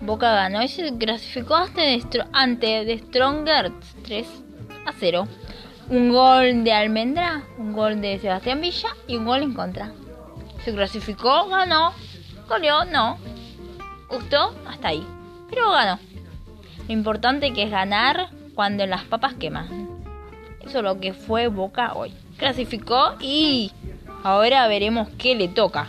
Boca ganó y se clasificó hasta ante de Stronger 3 a 0. Un gol de Almendra, un gol de Sebastián Villa y un gol en contra. Se clasificó, ganó, goleó, no. Gustó, hasta ahí. Pero ganó. Lo importante que es ganar cuando las papas queman. Eso es lo que fue Boca hoy. Clasificó y ahora veremos qué le toca.